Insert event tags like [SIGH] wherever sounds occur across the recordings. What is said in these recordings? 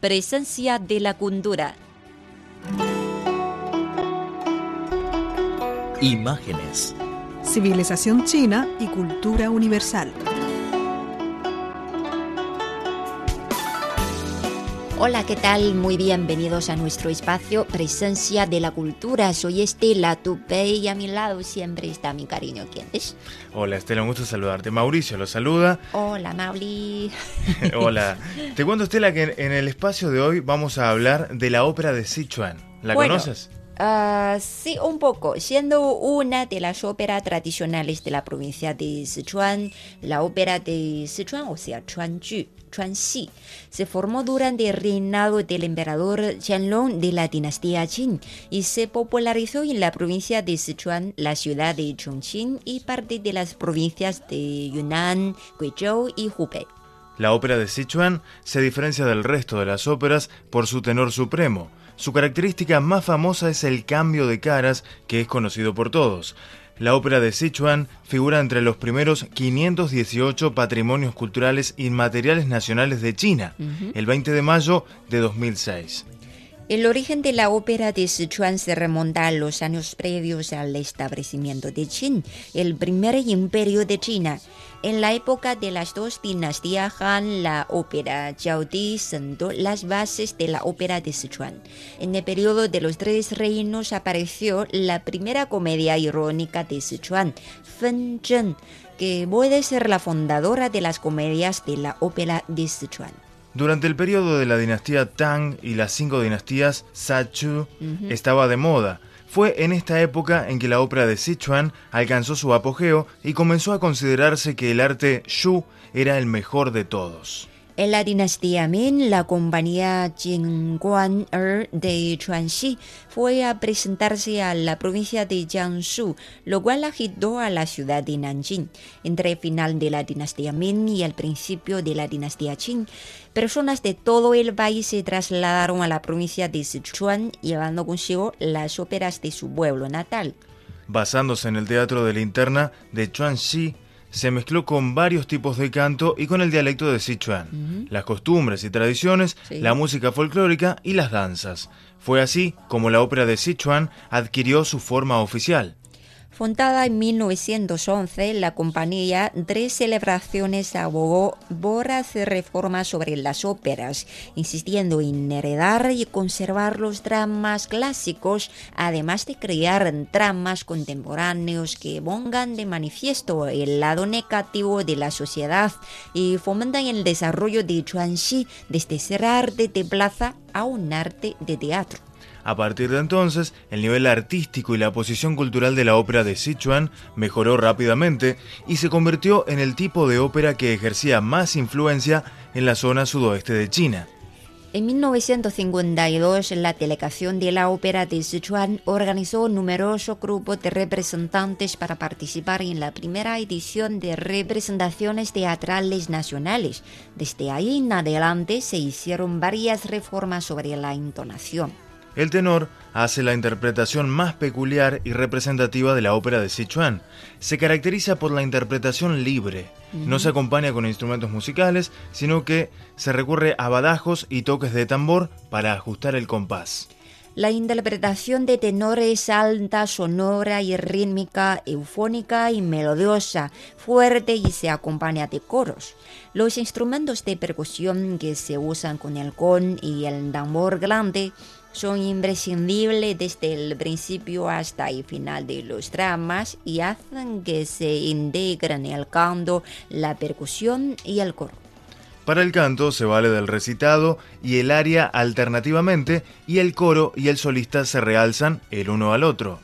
Presencia de la cultura. Imágenes. Civilización china y cultura universal. Hola, ¿qué tal? Muy bienvenidos a nuestro espacio Presencia de la Cultura. Soy Estela Tupe y a mi lado siempre está mi cariño. ¿Quién es? Hola Estela, un gusto saludarte. Mauricio lo saluda. Hola, Mauli. [LAUGHS] Hola. Te cuento Estela que en el espacio de hoy vamos a hablar de la ópera de Sichuan. ¿La Bueno, conoces? Ah, sí, un poco. Siendo una de las óperas tradicionales de la provincia de Sichuan, la ópera de Sichuan, o sea, Chuanju, Chuanxi, se formó durante el reinado del emperador Qianlong de la dinastía Qin y se popularizó en la provincia de Sichuan, la ciudad de Chongqing y parte de las provincias de Yunnan, Guizhou y Hubei. La ópera de Sichuan se diferencia del resto de las óperas por su tenor supremo. Su característica más famosa es el cambio de caras, que es conocido por todos. La ópera de Sichuan figura entre los primeros 518 patrimonios culturales inmateriales nacionales de China, el 20 de mayo de 2006. El origen de la ópera de Sichuan se remonta a los años previos al establecimiento de Qin, el primer imperio de China. En la época de las dos dinastías Han, la ópera Jiaodi sentó las bases de la ópera de Sichuan. En el periodo de los tres reinos apareció la primera comedia irónica de Sichuan, Fen Zhen, que puede ser la fundadora de las comedias de la ópera de Sichuan. Durante el periodo de la dinastía Tang y las cinco dinastías Sachu estaba de moda. Fue en esta época en que la ópera de Sichuan alcanzó su apogeo y comenzó a considerarse que el arte Shu era el mejor de todos. En la dinastía Ming, la compañía Jingguan Er de Chuanxi fue a presentarse a la provincia de Jiangsu, lo cual agitó a la ciudad de Nanjing. Entre el final de la dinastía Ming y el principio de la dinastía Qing, personas de todo el país se trasladaron a la provincia de Sichuan, llevando consigo las óperas de su pueblo natal. Basándose en el teatro de linterna de Chuanxi, se mezcló con varios tipos de canto y con el dialecto de Sichuan, las costumbres y tradiciones, Sí. la música folclórica y las danzas. Fue así como la ópera de Sichuan adquirió su forma oficial. Fundada en 1911, la compañía tres celebraciones abogó por hacer reformas sobre las óperas, insistiendo en heredar y conservar los dramas clásicos, además de crear dramas contemporáneos que pongan de manifiesto el lado negativo de la sociedad y fomentan el desarrollo de Chuanxi desde ser arte de plaza a un arte de teatro. A partir de entonces, el nivel artístico y la posición cultural de la ópera de Sichuan mejoró rápidamente y se convirtió en el tipo de ópera que ejercía más influencia en la zona sudoeste de China. En 1952, la delegación de la Ópera de Sichuan organizó un numeroso grupo de representantes para participar en la primera edición de representaciones teatrales nacionales. Desde ahí en adelante se hicieron varias reformas sobre la entonación. El tenor hace la interpretación más peculiar y representativa de la ópera de Sichuan. Se caracteriza por la interpretación libre. No se acompaña con instrumentos musicales, sino que se recurre a badajos y toques de tambor para ajustar el compás. La interpretación de tenor es alta, sonora y rítmica, eufónica y melodiosa, fuerte y se acompaña de coros. Los instrumentos de percusión que se usan con el con y el tambor grande son imprescindibles desde el principio hasta el final de los dramas y hacen que se integren el canto, la percusión y el coro. Para el canto se vale del recitado y el aria alternativamente y el coro y el solista se realzan el uno al otro.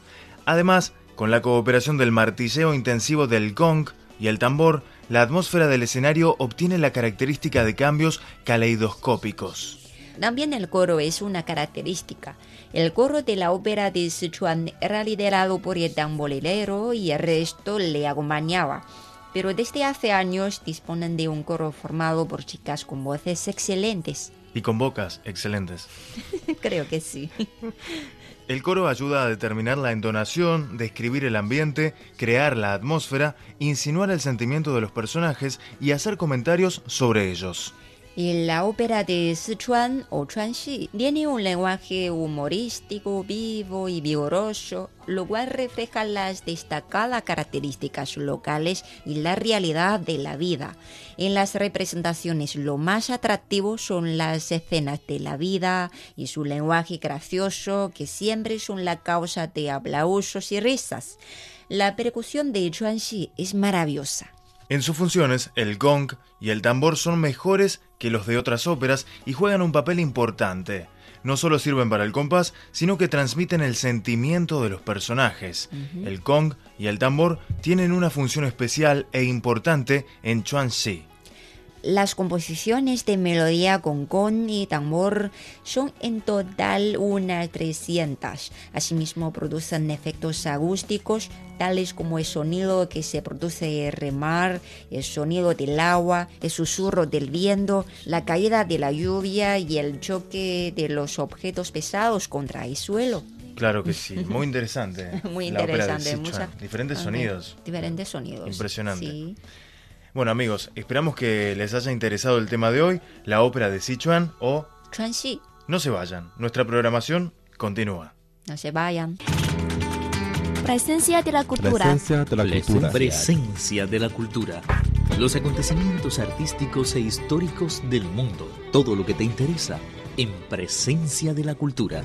Además, con la cooperación del martilleo intensivo del gong y el tambor, la atmósfera del escenario obtiene la característica de cambios caleidoscópicos. También el coro es una característica. El coro de la ópera de Sichuan era liderado por el tamborilero y el resto le acompañaba. Pero desde hace años disponen de un coro formado por chicas con voces excelentes. Y con bocas excelentes. [LAUGHS] Creo que sí. El coro ayuda a determinar la entonación, describir el ambiente, crear la atmósfera, insinuar el sentimiento de los personajes y hacer comentarios sobre ellos. Y la ópera de Sichuan o Chuanxi tiene un lenguaje humorístico, vivo y vigoroso, lo cual refleja las destacadas características locales y la realidad de la vida. En las representaciones lo más atractivo son las escenas de la vida y su lenguaje gracioso que siempre son la causa de aplausos y risas. La percusión de Chuanxi es maravillosa. En sus funciones, el gong y el tambor son mejores que los de otras óperas y juegan un papel importante. No solo sirven para el compás, sino que transmiten el sentimiento de los personajes. El gong y el tambor tienen una función especial e importante en Chuanxi. Las composiciones de melodía con con y tambor son en total unas 300. Asimismo producen efectos acústicos tales como el sonido que se produce el remar, el sonido del agua, el susurro del viento, la caída de la lluvia y el choque de los objetos pesados contra el suelo. Claro que sí, muy interesante. [LAUGHS] Muy la ópera de interesante, Sichuan. Diferentes sonidos. Diferentes sonidos. Impresionante. Sí. Bueno amigos, esperamos que les haya interesado el tema de hoy, la ópera de Sichuan o Chuanxi, No se vayan, nuestra programación continúa. no se vayan. Presencia de la cultura. Presencia de la cultura. Presencia de la cultura. Los acontecimientos artísticos e históricos del mundo. Todo lo que te interesa en Presencia de la Cultura.